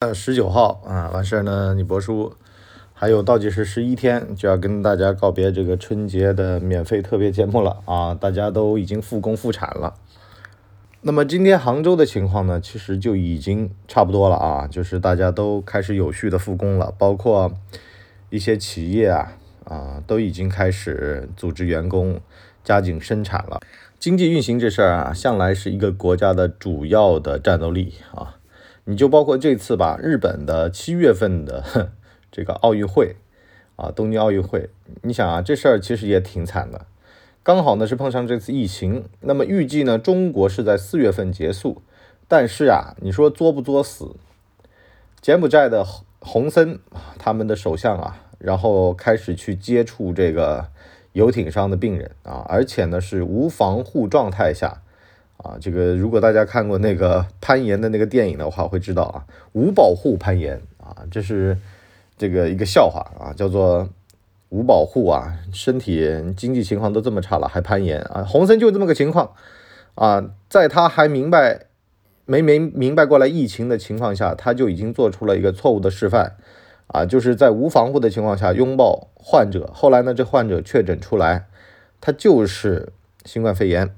呃，十九号啊，完事儿呢，你博叔还有倒计时十一天，就要跟大家告别这个春节的免费特别节目了啊！大家都已经复工复产了。那么今天杭州的情况呢，其实就已经差不多了啊，就是大家都开始有序的复工了，包括一些企业啊啊，都已经开始组织员工加紧生产了。经济运行这事儿啊，向来是一个国家的主要的战斗力啊。你就包括这次吧，日本的七月份的这个奥运会啊，东京奥运会，你想啊，这事儿其实也挺惨的，刚好呢是碰上这次疫情，那么预计呢中国是在四月份结束，但是啊，你说作不作死？柬埔寨的洪森他们的首相啊，然后开始去接触这个游艇上的病人啊，而且呢是无防护状态下。啊，这个如果大家看过那个 攀岩的那个电影的话，会知道啊，无保护攀岩啊，这是这个一个笑话啊，叫做无保护啊，身体经济情况都这么差了还攀岩啊，洪森就这么个情况啊，在他还明白没没明白过来疫情的情况下，他就已经做出了一个错误的示范啊，就是在无防护的情况下拥抱患者，后来呢，这患者确诊出来，他就是新冠肺炎。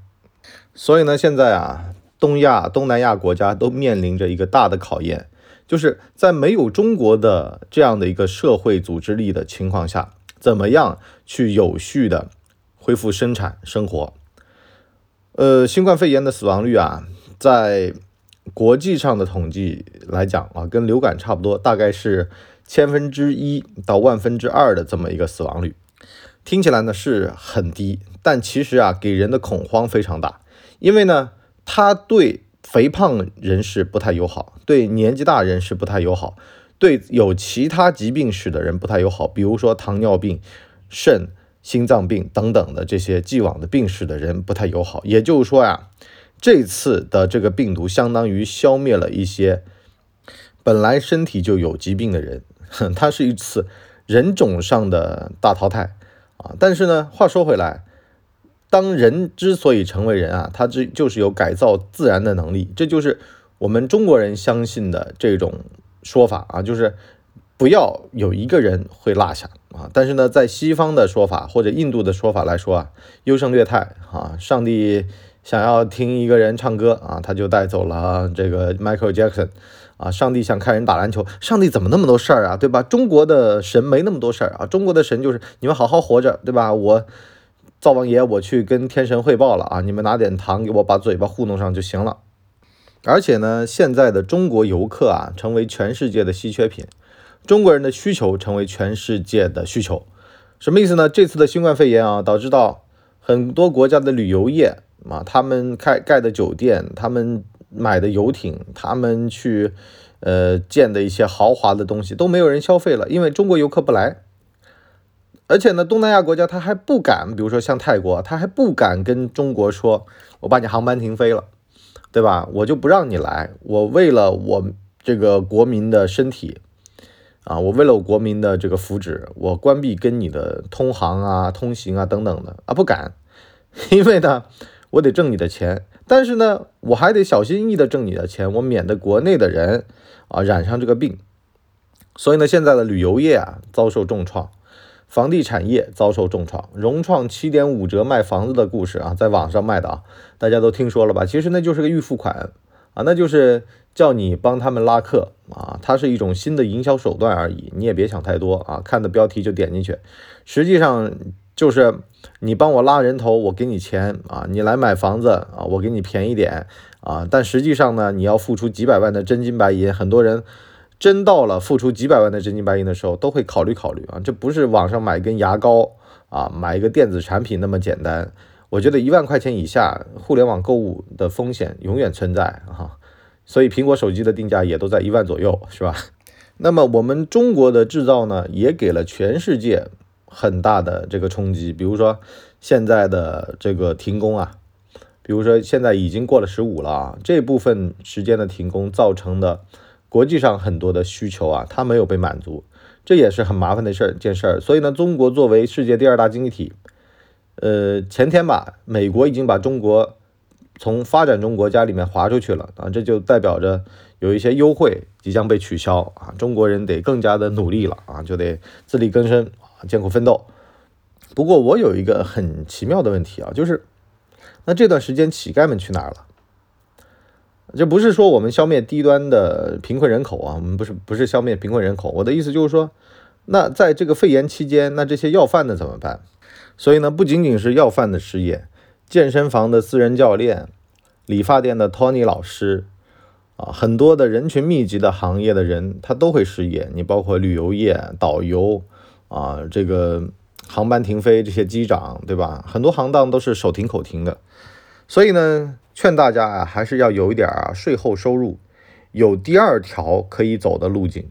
所以呢，现在啊，东亚、东南亚国家都面临着一个大的考验，就是在没有中国的这样的一个社会组织力的情况下，怎么样去有序的恢复生产生活？呃，新冠肺炎的死亡率啊，在国际上的统计来讲啊，跟流感差不多，大概是千分之一到万分之二的这么一个死亡率，听起来呢是很低，但其实啊，给人的恐慌非常大。因为呢，它对肥胖人士不太友好，对年纪大人士不太友好，对有其他疾病史的人不太友好，比如说糖尿病、肾、心脏病等等的这些既往的病史的人不太友好。也就是说呀，这次的这个病毒相当于消灭了一些本来身体就有疾病的人，它是一次人种上的大淘汰啊。但是呢，话说回来。当人之所以成为人啊，他这就是有改造自然的能力，这就是我们中国人相信的这种说法啊，就是不要有一个人会落下啊。但是呢，在西方的说法或者印度的说法来说啊，优胜劣汰啊。上帝想要听一个人唱歌啊，他就带走了这个 Michael Jackson 啊。上帝想看人打篮球，上帝怎么那么多事儿啊，对吧？中国的神没那么多事儿啊，中国的神就是你们好好活着，对吧？我。灶王爷，我去跟天神汇报了啊！你们拿点糖给我，把嘴巴糊弄上就行了。而且呢，现在的中国游客啊，成为全世界的稀缺品，中国人的需求成为全世界的需求。什么意思呢？这次的新冠肺炎啊，导致到很多国家的旅游业啊，他们开盖的酒店，他们买的游艇，他们去呃建的一些豪华的东西都没有人消费了，因为中国游客不来。而且呢，东南亚国家他还不敢，比如说像泰国，他还不敢跟中国说，我把你航班停飞了，对吧？我就不让你来，我为了我这个国民的身体啊，我为了我国民的这个福祉，我关闭跟你的通航啊、通行啊等等的啊，不敢，因为呢，我得挣你的钱，但是呢，我还得小心翼翼的挣你的钱，我免得国内的人啊染上这个病，所以呢，现在的旅游业啊遭受重创。房地产业遭受重创，融创七点五折卖房子的故事啊，在网上卖的啊，大家都听说了吧？其实那就是个预付款啊，那就是叫你帮他们拉客啊，它是一种新的营销手段而已，你也别想太多啊，看的标题就点进去，实际上就是你帮我拉人头，我给你钱啊，你来买房子啊，我给你便宜点啊，但实际上呢，你要付出几百万的真金白银，很多人。真到了付出几百万的真金白银的时候，都会考虑考虑啊，这不是网上买根牙膏啊，买一个电子产品那么简单。我觉得一万块钱以下，互联网购物的风险永远存在哈，所以苹果手机的定价也都在一万左右，是吧？那么我们中国的制造呢，也给了全世界很大的这个冲击。比如说现在的这个停工啊，比如说现在已经过了十五了啊，这部分时间的停工造成的。国际上很多的需求啊，它没有被满足，这也是很麻烦的事儿件事儿。所以呢，中国作为世界第二大经济体，呃，前天吧，美国已经把中国从发展中国家里面划出去了啊，这就代表着有一些优惠即将被取消啊，中国人得更加的努力了啊，就得自力更生，艰苦奋斗。不过我有一个很奇妙的问题啊，就是那这段时间乞丐们去哪儿了？这不是说我们消灭低端的贫困人口啊，我们不是不是消灭贫困人口，我的意思就是说，那在这个肺炎期间，那这些要饭的怎么办？所以呢，不仅仅是要饭的失业，健身房的私人教练、理发店的 Tony 老师啊，很多的人群密集的行业的人，他都会失业。你包括旅游业、导游啊，这个航班停飞，这些机长，对吧？很多行当都是手停口停的。所以呢。劝大家啊，还是要有一点啊税后收入，有第二条可以走的路径。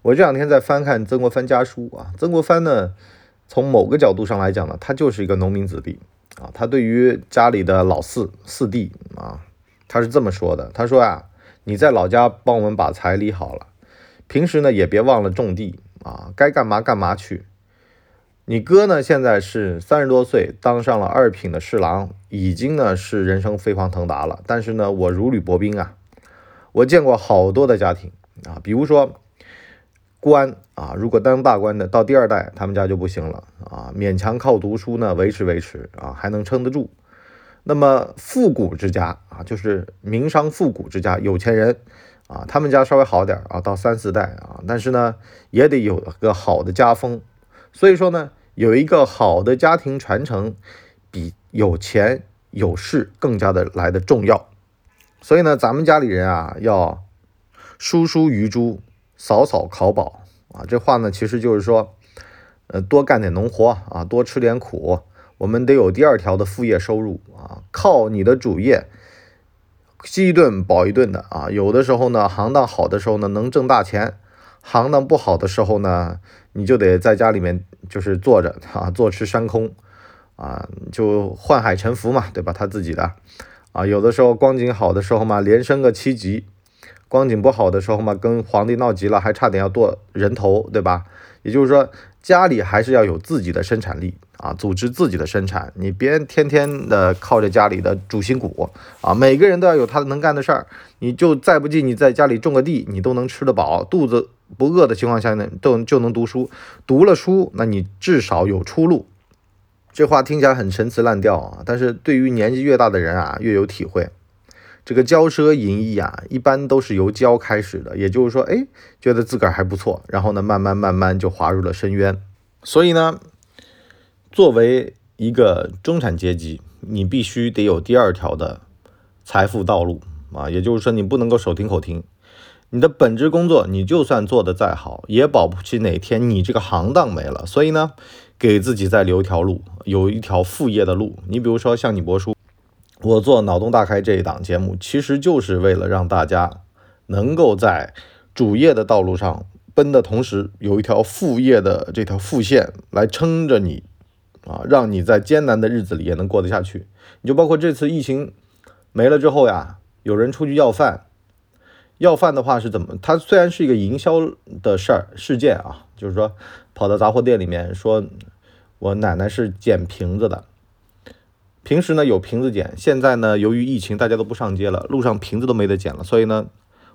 我这两天在翻看曾国藩家书啊，曾国藩呢，从某个角度上来讲呢，他就是一个农民子弟啊。他对于家里的老四四弟啊，他是这么说的：他说啊，你在老家帮我们把财理好了，平时呢也别忘了种地啊，该干嘛干嘛去。你哥呢？现在是三十多岁，当上了二品的侍郎，已经呢是人生飞黄腾达了。但是呢，我如履薄冰啊！我见过好多的家庭啊，比如说官啊，如果当大官的到第二代，他们家就不行了啊，勉强靠读书呢维持维持啊，还能撑得住。那么富古之家啊，就是民商富古之家，有钱人啊，他们家稍微好点啊，到三四代啊，但是呢，也得有个好的家风。所以说呢，有一个好的家庭传承，比有钱有势更加的来的重要。所以呢，咱们家里人啊，要疏疏鱼珠，扫扫考宝啊。这话呢，其实就是说，呃，多干点农活啊，多吃点苦。我们得有第二条的副业收入啊，靠你的主业饥一顿饱一顿的啊。有的时候呢，行当好的时候呢，能挣大钱；行当不好的时候呢。你就得在家里面就是坐着啊，坐吃山空啊，就宦海沉浮嘛，对吧？他自己的啊，有的时候光景好的时候嘛，连升个七级；光景不好的时候嘛，跟皇帝闹急了，还差点要剁人头，对吧？也就是说，家里还是要有自己的生产力啊，组织自己的生产。你别天天的靠着家里的主心骨啊，每个人都要有他能干的事儿。你就再不济，你在家里种个地，你都能吃得饱，肚子。不饿的情况下呢，都就能读书，读了书，那你至少有出路。这话听起来很陈词滥调啊，但是对于年纪越大的人啊，越有体会。这个骄奢淫逸啊，一般都是由骄开始的，也就是说，哎，觉得自个儿还不错，然后呢，慢慢慢慢就滑入了深渊。所以呢，作为一个中产阶级，你必须得有第二条的财富道路啊，也就是说，你不能够手停口停。你的本职工作，你就算做得再好，也保不齐哪天你这个行当没了。所以呢，给自己再留一条路，有一条副业的路。你比如说像你博叔，我做脑洞大开这一档节目，其实就是为了让大家能够在主业的道路上奔的同时，有一条副业的这条副线来撑着你啊，让你在艰难的日子里也能过得下去。你就包括这次疫情没了之后呀，有人出去要饭。要饭的话是怎么？它虽然是一个营销的事儿事件啊，就是说跑到杂货店里面说，我奶奶是捡瓶子的。平时呢有瓶子捡，现在呢由于疫情大家都不上街了，路上瓶子都没得捡了，所以呢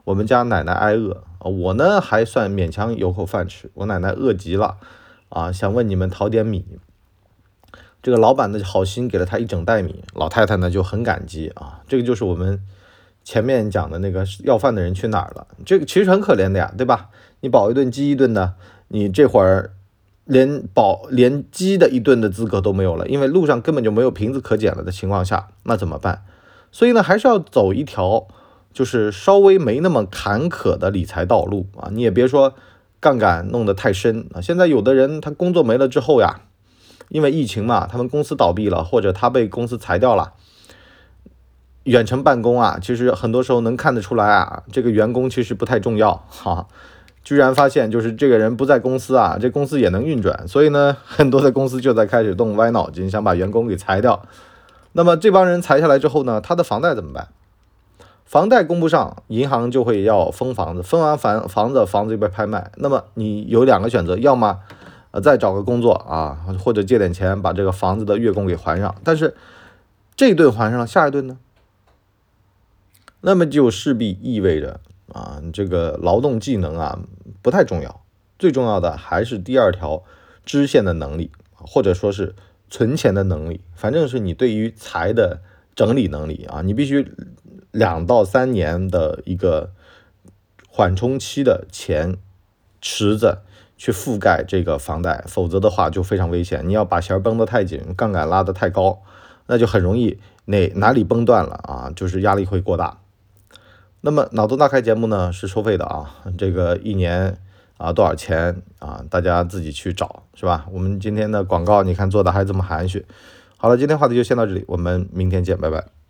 我们家奶奶挨饿啊。我呢还算勉强有口饭吃，我奶奶饿极了啊，想问你们讨点米。这个老板的好心给了他一整袋米，老太太呢就很感激啊。这个就是我们。前面讲的那个要饭的人去哪儿了？这个其实很可怜的呀，对吧？你饱一顿饥一顿的，你这会儿连饱连饥的一顿的资格都没有了，因为路上根本就没有瓶子可捡了的情况下，那怎么办？所以呢，还是要走一条就是稍微没那么坎坷的理财道路啊！你也别说杠杆弄得太深啊！现在有的人他工作没了之后呀，因为疫情嘛，他们公司倒闭了，或者他被公司裁掉了。远程办公啊，其实很多时候能看得出来啊，这个员工其实不太重要哈。居然发现就是这个人不在公司啊，这公司也能运转，所以呢，很多的公司就在开始动歪脑筋，想把员工给裁掉。那么这帮人裁下来之后呢，他的房贷怎么办？房贷供不上，银行就会要封房子，封完房房子，房子就被拍卖。那么你有两个选择，要么呃再找个工作啊，或者借点钱把这个房子的月供给还上。但是这一顿还上了，下一顿呢？那么就势必意味着啊，这个劳动技能啊不太重要，最重要的还是第二条支线的能力，或者说是存钱的能力，反正是你对于财的整理能力啊，你必须两到三年的一个缓冲期的钱池子去覆盖这个房贷，否则的话就非常危险。你要把弦绷得太紧，杠杆拉得太高，那就很容易哪哪里崩断了啊，就是压力会过大。那么脑洞大开节目呢是收费的啊，这个一年啊多少钱啊？大家自己去找是吧？我们今天的广告你看做的还这么含蓄。好了，今天话题就先到这里，我们明天见，拜拜。